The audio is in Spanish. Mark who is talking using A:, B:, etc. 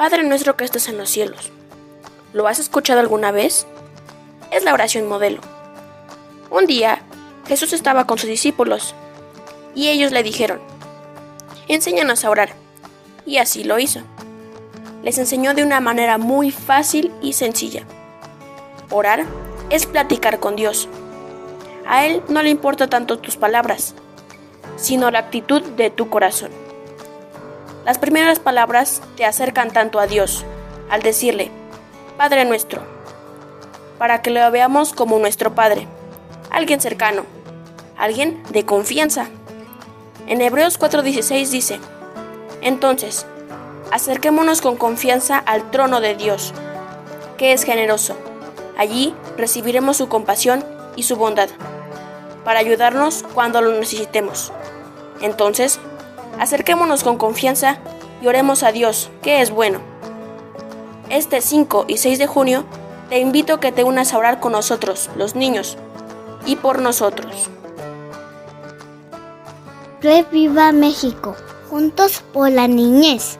A: Padre nuestro que estás en los cielos. ¿Lo has escuchado alguna vez? Es la oración modelo. Un día, Jesús estaba con sus discípulos y ellos le dijeron, enséñanos a orar. Y así lo hizo. Les enseñó de una manera muy fácil y sencilla. Orar es platicar con Dios. A Él no le importa tanto tus palabras, sino la actitud de tu corazón. Las primeras palabras te acercan tanto a Dios, al decirle, Padre nuestro, para que lo veamos como nuestro Padre, alguien cercano, alguien de confianza. En Hebreos 4:16 dice, entonces, acerquémonos con confianza al trono de Dios, que es generoso. Allí recibiremos su compasión y su bondad, para ayudarnos cuando lo necesitemos. Entonces, acerquémonos con confianza y oremos a Dios, que es bueno. Este 5 y 6 de junio te invito a que te unas a orar con nosotros, los niños, y por nosotros.
B: Reviva México, juntos por la niñez.